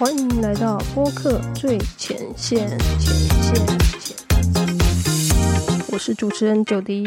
欢迎来到播客最前线，前线，我是主持人九迪。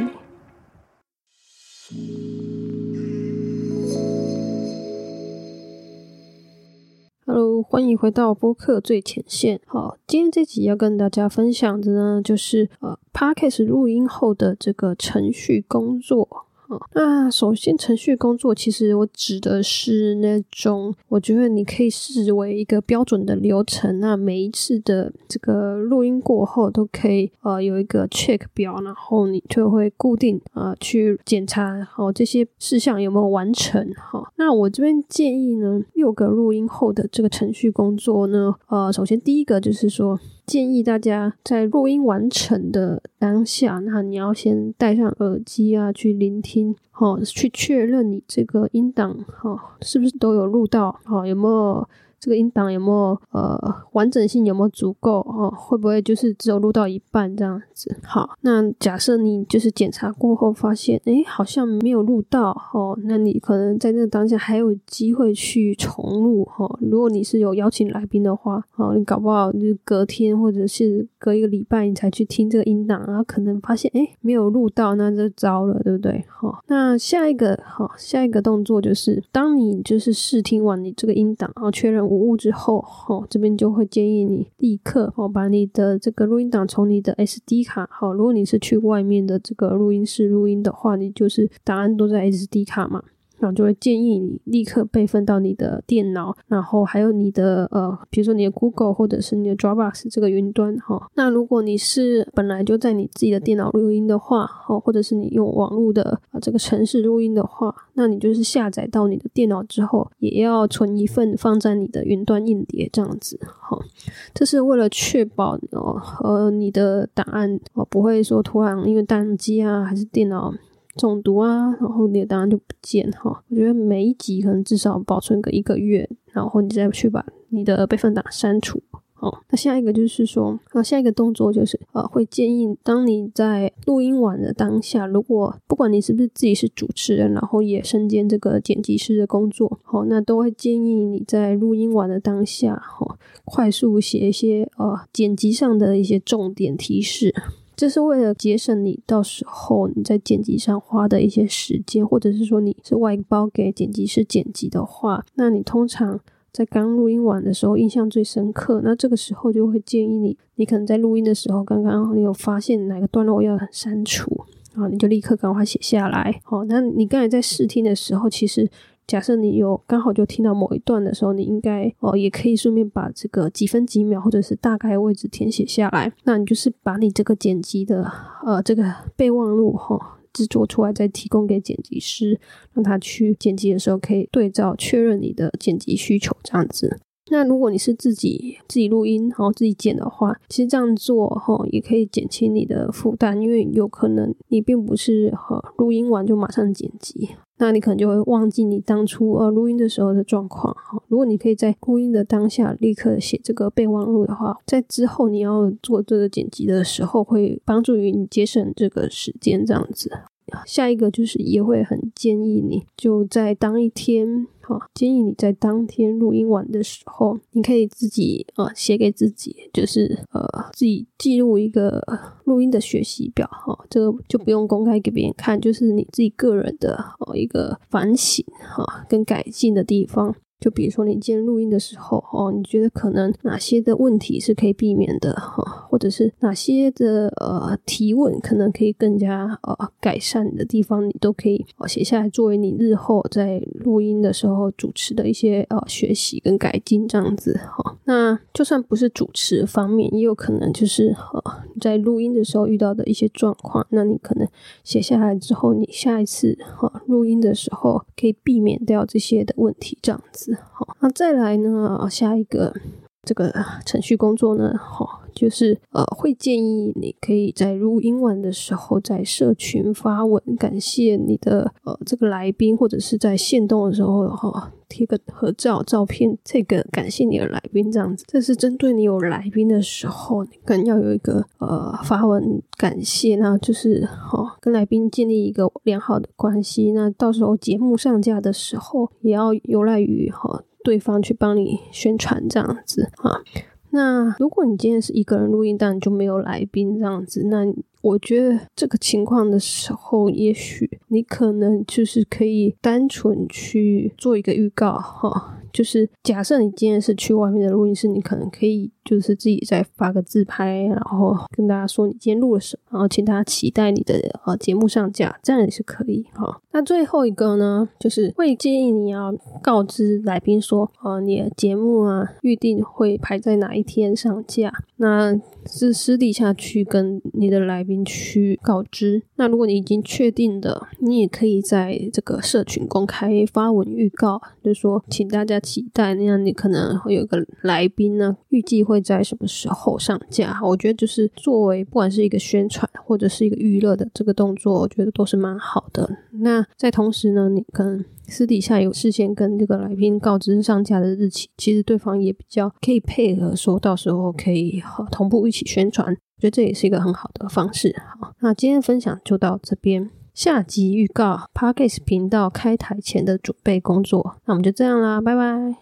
Hello，欢迎回到播客最前线。好，今天这集要跟大家分享的呢，就是呃 p a d k a s 录音后的这个程序工作。那首先，程序工作其实我指的是那种，我觉得你可以视为一个标准的流程。那每一次的这个录音过后，都可以呃有一个 check 表，然后你就会固定啊去检查好这些事项有没有完成。哈，那我这边建议呢，六个录音后的这个程序工作呢，呃，首先第一个就是说。建议大家在录音完成的当下，那你要先戴上耳机啊，去聆听，好，去确认你这个音档，哈，是不是都有录到，好，有没有？这个音档有没有呃完整性有没有足够哦？会不会就是只有录到一半这样子？好，那假设你就是检查过后发现，哎，好像没有录到哦，那你可能在那当下还有机会去重录哈。如果你是有邀请来宾的话，哦，你搞不好就隔天或者是隔一个礼拜你才去听这个音档，然后可能发现哎没有录到，那就糟了，对不对？好，那下一个好，下一个动作就是当你就是试听完你这个音档，然后确认。无误之后，哦，这边就会建议你立刻哦，把你的这个录音档从你的 SD 卡，好，如果你是去外面的这个录音室录音的话，你就是档案都在 SD 卡嘛。就会建议你立刻备份到你的电脑，然后还有你的呃，比如说你的 Google 或者是你的 Dropbox 这个云端哈。那如果你是本来就在你自己的电脑录音的话，哈，或者是你用网络的啊这个城市录音的话，那你就是下载到你的电脑之后，也要存一份放在你的云端硬碟这样子，哈。这是为了确保哦和你的档案哦不会说突然因为宕机啊还是电脑。中毒啊，然后你的档案就不见哈。我觉得每一集可能至少保存个一个月，然后你再去把你的备份档删除。哦，那下一个就是说，呃，下一个动作就是，呃，会建议当你在录音完的当下，如果不管你是不是自己是主持人，然后也身兼这个剪辑师的工作，好，那都会建议你在录音完的当下，哈，快速写一些呃剪辑上的一些重点提示。这是为了节省你到时候你在剪辑上花的一些时间，或者是说你是外包给剪辑师剪辑的话，那你通常在刚录音完的时候印象最深刻，那这个时候就会建议你，你可能在录音的时候刚刚你有发现哪个段落要删除啊，你就立刻赶快写下来。好，那你刚才在试听的时候，其实。假设你有刚好就听到某一段的时候，你应该哦也可以顺便把这个几分几秒或者是大概位置填写下来。那你就是把你这个剪辑的呃这个备忘录哈制作出来，再提供给剪辑师，让他去剪辑的时候可以对照确认你的剪辑需求这样子。那如果你是自己自己录音然后自己剪的话，其实这样做哈也可以减轻你的负担，因为有可能你并不是哈录音完就马上剪辑。那你可能就会忘记你当初呃录音的时候的状况哈。如果你可以在录音的当下立刻写这个备忘录的话，在之后你要做这个剪辑的时候，会帮助于你节省这个时间这样子。下一个就是也会很建议你就在当一天，好，建议你在当天录音完的时候，你可以自己啊写给自己，就是呃自己记录一个录音的学习表，哈，这个就不用公开给别人看，就是你自己个人的哦一个反省哈跟改进的地方。就比如说，你今天录音的时候，哦，你觉得可能哪些的问题是可以避免的，哈，或者是哪些的呃提问可能可以更加呃改善的地方，你都可以哦写下来，作为你日后在录音的时候主持的一些呃学习跟改进这样子，哈。那就算不是主持方面，也有可能就是呃在录音的时候遇到的一些状况，那你可能写下来之后，你下一次哈录音的时候可以避免掉这些的问题，这样子。好，那再来呢？下一个这个程序工作呢？好，就是呃，会建议你可以在录音完的时候，在社群发文，感谢你的呃这个来宾，或者是在线动的时候哈，贴个合照照片，这个感谢你的来宾这样子。这是针对你有来宾的时候，你可能要有一个呃发文感谢，那就是哈跟来宾建立一个良好的关系。那到时候节目上架的时候，也要由赖于哈。对方去帮你宣传这样子啊。那如果你今天是一个人录音，但你就没有来宾这样子。那我觉得这个情况的时候，也许你可能就是可以单纯去做一个预告哈。就是假设你今天是去外面的录音室，你可能可以就是自己再发个自拍，然后跟大家说你今天录了什么，然后请大家期待你的呃节目上架，这样也是可以哈。那最后一个呢，就是会建议你要告知来宾说，呃，你的节目啊预定会排在哪一天上架，那是私底下去跟你的来宾去告知。那如果你已经确定的，你也可以在这个社群公开发文预告，就是说请大家。期待那样，你可能会有个来宾呢，预计会在什么时候上架？我觉得就是作为不管是一个宣传或者是一个娱乐的这个动作，我觉得都是蛮好的。那在同时呢，你可能私底下有事先跟这个来宾告知上架的日期，其实对方也比较可以配合，说到时候可以同步一起宣传，我觉得这也是一个很好的方式。好，那今天分享就到这边。下集预告 p a r k e s 频道开台前的准备工作，那我们就这样啦，拜拜。